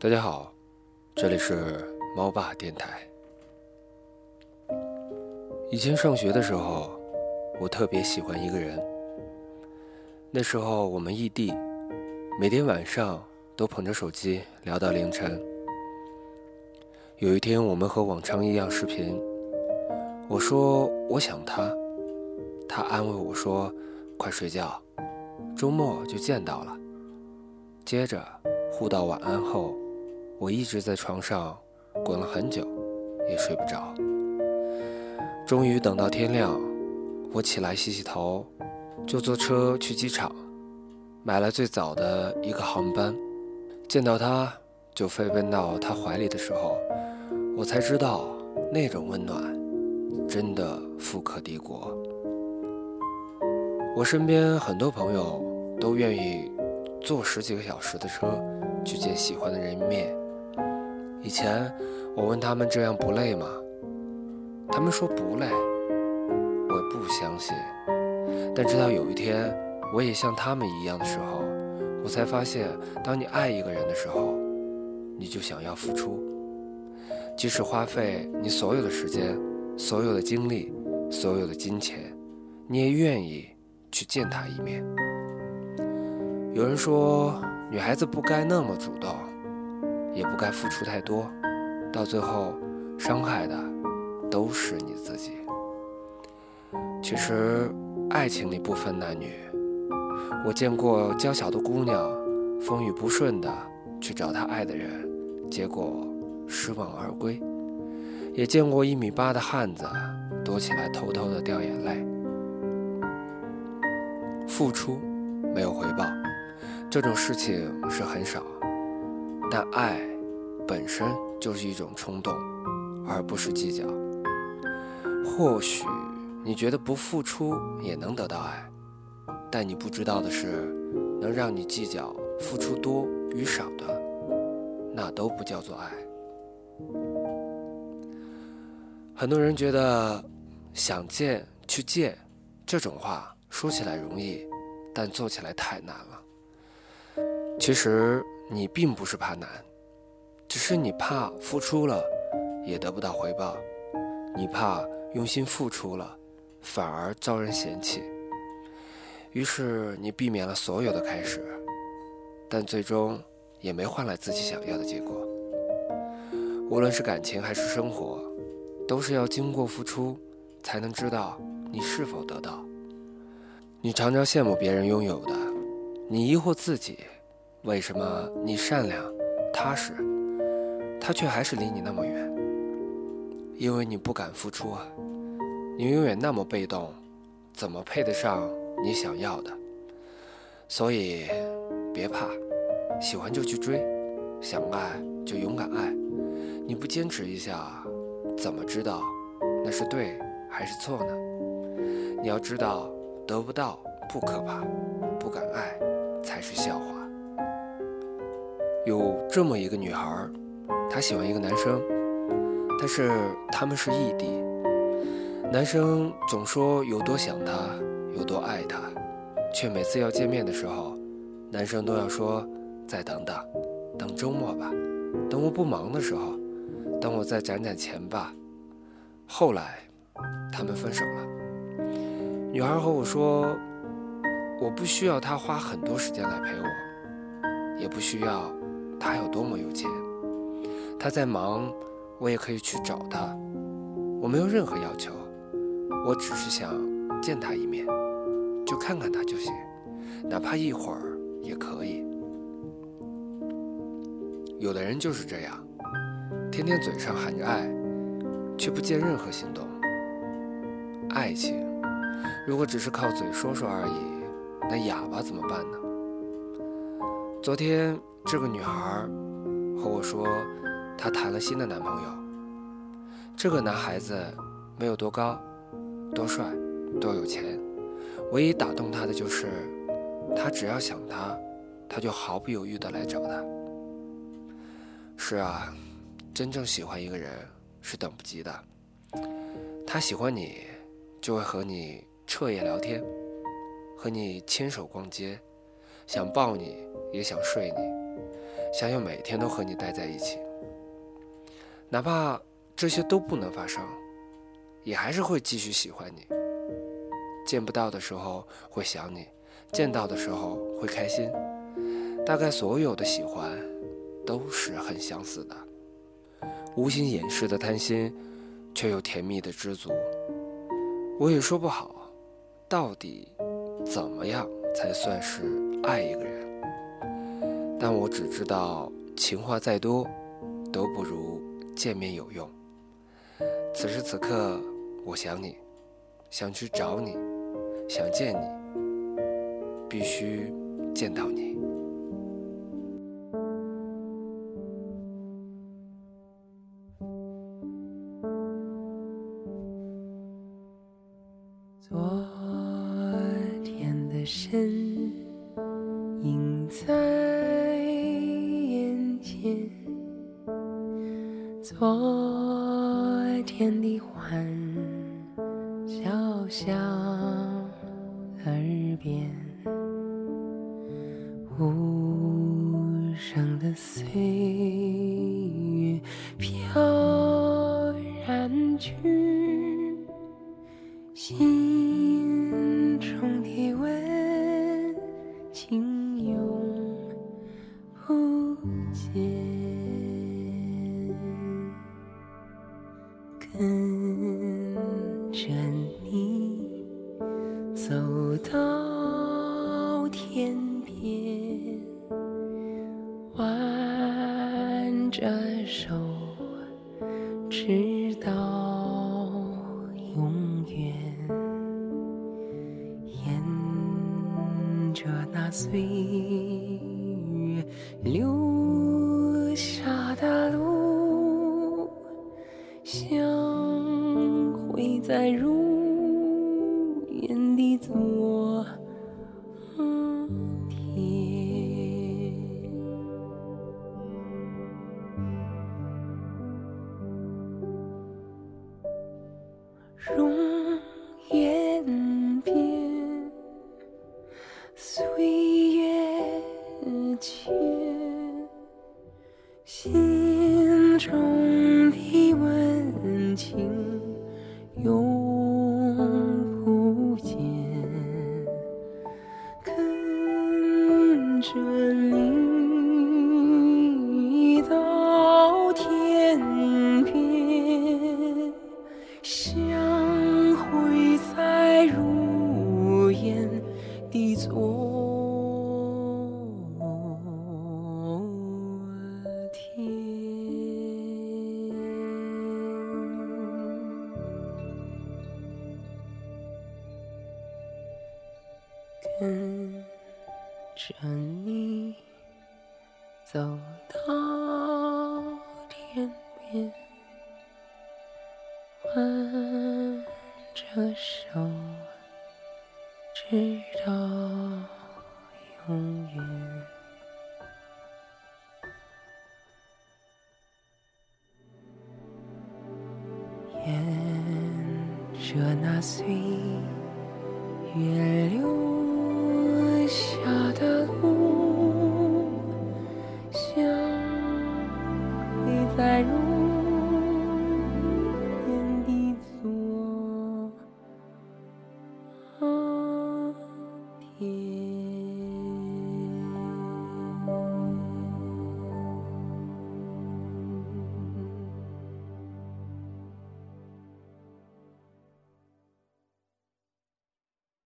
大家好，这里是猫爸电台。以前上学的时候，我特别喜欢一个人。那时候我们异地，每天晚上都捧着手机聊到凌晨。有一天，我们和往常一样视频，我说我想他，他安慰我说快睡觉，周末就见到了。接着互道晚安后。我一直在床上滚了很久，也睡不着。终于等到天亮，我起来洗洗头，就坐车去机场，买了最早的一个航班。见到他，就飞奔到他怀里的时候，我才知道那种温暖真的富可敌国。我身边很多朋友都愿意坐十几个小时的车去见喜欢的人一面。以前我问他们这样不累吗？他们说不累，我不相信。但直到有一天我也像他们一样的时候，我才发现，当你爱一个人的时候，你就想要付出，即使花费你所有的时间、所有的精力、所有的金钱，你也愿意去见他一面。有人说，女孩子不该那么主动。也不该付出太多，到最后伤害的都是你自己。其实爱情里不分男女，我见过娇小的姑娘风雨不顺的去找她爱的人，结果失望而归；也见过一米八的汉子躲起来偷偷的掉眼泪。付出没有回报，这种事情是很少。但爱本身就是一种冲动，而不是计较。或许你觉得不付出也能得到爱，但你不知道的是，能让你计较付出多与少的，那都不叫做爱。很多人觉得想见去见，这种话说起来容易，但做起来太难了。其实。你并不是怕难，只是你怕付出了也得不到回报，你怕用心付出了反而遭人嫌弃，于是你避免了所有的开始，但最终也没换来自己想要的结果。无论是感情还是生活，都是要经过付出才能知道你是否得到。你常常羡慕别人拥有的，你疑惑自己。为什么你善良、踏实，他却还是离你那么远？因为你不敢付出啊！你永远那么被动，怎么配得上你想要的？所以，别怕，喜欢就去追，想爱就勇敢爱。你不坚持一下，怎么知道那是对还是错呢？你要知道，得不到不可怕，不敢爱才是笑话。有这么一个女孩，她喜欢一个男生，但是他们是异地。男生总说有多想她，有多爱她，却每次要见面的时候，男生都要说再等等，等周末吧，等我不忙的时候，等我再攒攒钱吧。后来，他们分手了。女孩和我说，我不需要他花很多时间来陪我，也不需要。他有多么有钱，他在忙，我也可以去找他。我没有任何要求，我只是想见他一面，就看看他就行，哪怕一会儿也可以。有的人就是这样，天天嘴上喊着爱，却不见任何行动。爱情如果只是靠嘴说说而已，那哑巴怎么办呢？昨天。这个女孩和我说，她谈了新的男朋友。这个男孩子没有多高、多帅、多有钱，唯一打动她的就是，他只要想她，他就毫不犹豫的来找她。是啊，真正喜欢一个人是等不及的。他喜欢你，就会和你彻夜聊天，和你牵手逛街，想抱你也想睡你。想要每天都和你待在一起，哪怕这些都不能发生，也还是会继续喜欢你。见不到的时候会想你，见到的时候会开心。大概所有的喜欢，都是很相似的。无心掩饰的贪心，却又甜蜜的知足。我也说不好，到底怎么样才算是爱一个人？但我只知道，情话再多，都不如见面有用。此时此刻，我想你，想去找你。想见你，必须见到你。昨天的欢笑响。耳边，无声的岁月飘然去，心跟着你。走到天边，挽着手，直到永远。沿着那岁月留的昨天，容颜变，岁月迁，心中等你到天边相会在如烟的昨天。走到天边，挽着手，直到永远。沿着那岁月留下的。